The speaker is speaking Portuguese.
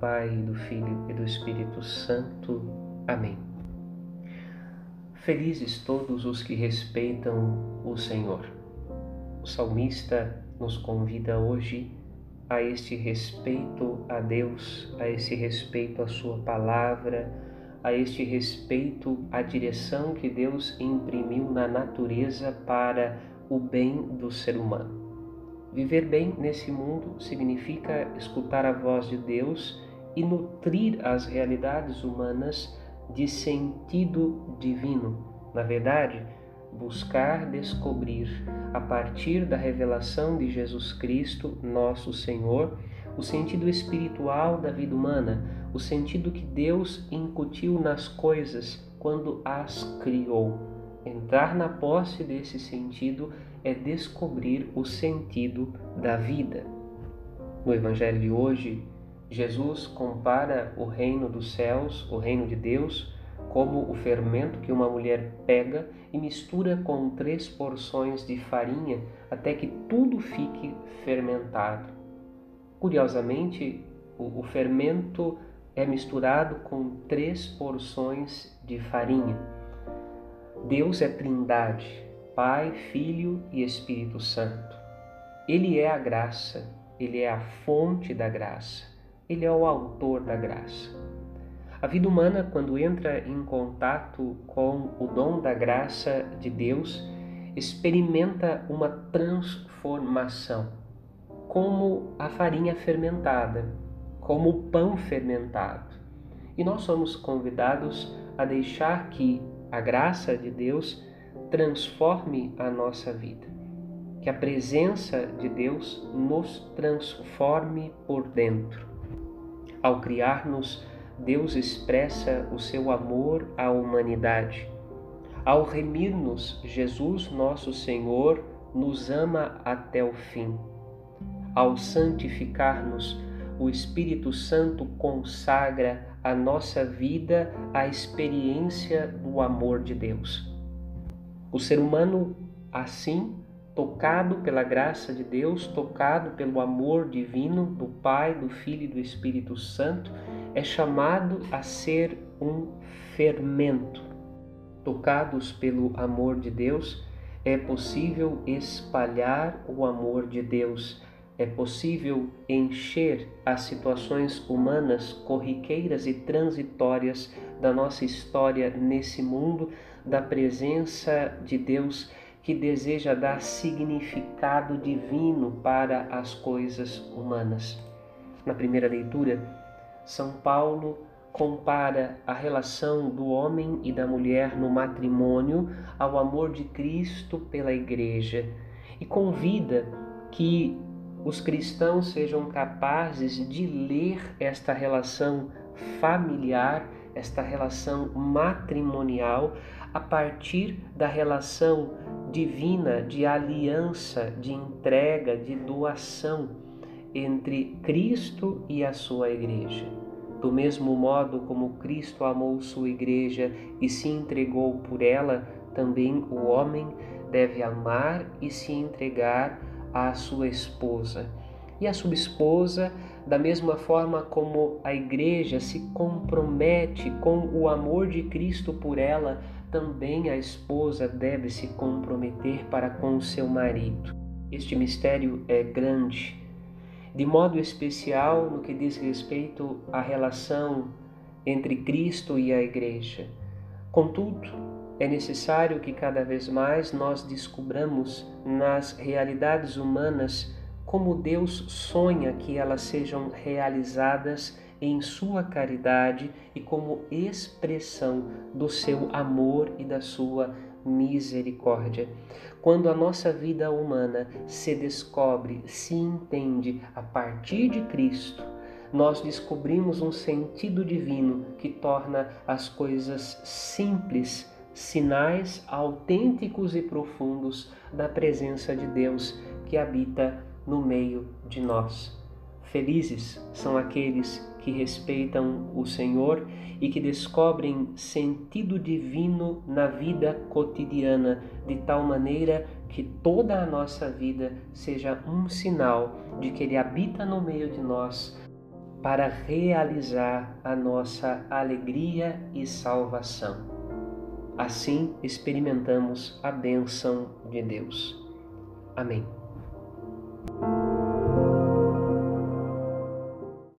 Pai, do Filho e do Espírito Santo. Amém. Felizes todos os que respeitam o Senhor. O salmista nos convida hoje a este respeito a Deus, a esse respeito à Sua palavra, a este respeito à direção que Deus imprimiu na natureza para o bem do ser humano. Viver bem nesse mundo significa escutar a voz de Deus e nutrir as realidades humanas de sentido divino. Na verdade, buscar descobrir, a partir da revelação de Jesus Cristo, nosso Senhor, o sentido espiritual da vida humana, o sentido que Deus incutiu nas coisas quando as criou. Entrar na posse desse sentido é descobrir o sentido da vida. No Evangelho de hoje, Jesus compara o reino dos céus, o reino de Deus, como o fermento que uma mulher pega e mistura com três porções de farinha até que tudo fique fermentado. Curiosamente, o, fermento é misturado com três porções de farinha. Deus é trindade, Pai, Filho e Espírito Santo. Ele é a graça, ele é a fonte da graça, ele é o autor da graça. A vida humana, quando entra em contato com o dom da graça de Deus, experimenta uma transformação, como a farinha fermentada, como o pão fermentado. E nós somos convidados a deixar que a graça de Deus transforme a nossa vida. Que a presença de Deus nos transforme por dentro. Ao criar-nos, Deus expressa o seu amor à humanidade. Ao remir-nos, Jesus, nosso Senhor, nos ama até o fim. Ao santificar-nos, o Espírito Santo consagra a nossa vida à experiência do amor de Deus. O ser humano, assim, tocado pela graça de Deus, tocado pelo amor divino do Pai, do Filho e do Espírito Santo, é chamado a ser um fermento. Tocados pelo amor de Deus, é possível espalhar o amor de Deus, é possível encher as situações humanas corriqueiras e transitórias da nossa história nesse mundo da presença de Deus que deseja dar significado divino para as coisas humanas. Na primeira leitura, São Paulo compara a relação do homem e da mulher no matrimônio ao amor de Cristo pela Igreja e convida que os cristãos sejam capazes de ler esta relação familiar, esta relação matrimonial, a partir da relação divina de aliança, de entrega, de doação entre Cristo e a sua igreja. Do mesmo modo como Cristo amou sua igreja e se entregou por ela, também o homem deve amar e se entregar à sua esposa. E a sua esposa, da mesma forma como a igreja se compromete com o amor de Cristo por ela, também a esposa deve se comprometer para com seu marido. Este mistério é grande, de modo especial no que diz respeito à relação entre Cristo e a Igreja. Contudo, é necessário que cada vez mais nós descubramos nas realidades humanas como Deus sonha que elas sejam realizadas em sua caridade e como expressão do seu amor e da sua misericórdia. Quando a nossa vida humana se descobre, se entende a partir de Cristo, nós descobrimos um sentido divino que torna as coisas simples, sinais autênticos e profundos da presença de Deus que habita no meio de nós. Felizes são aqueles que respeitam o Senhor e que descobrem sentido divino na vida cotidiana, de tal maneira que toda a nossa vida seja um sinal de que Ele habita no meio de nós, para realizar a nossa alegria e salvação. Assim experimentamos a bênção de Deus. Amém. thank you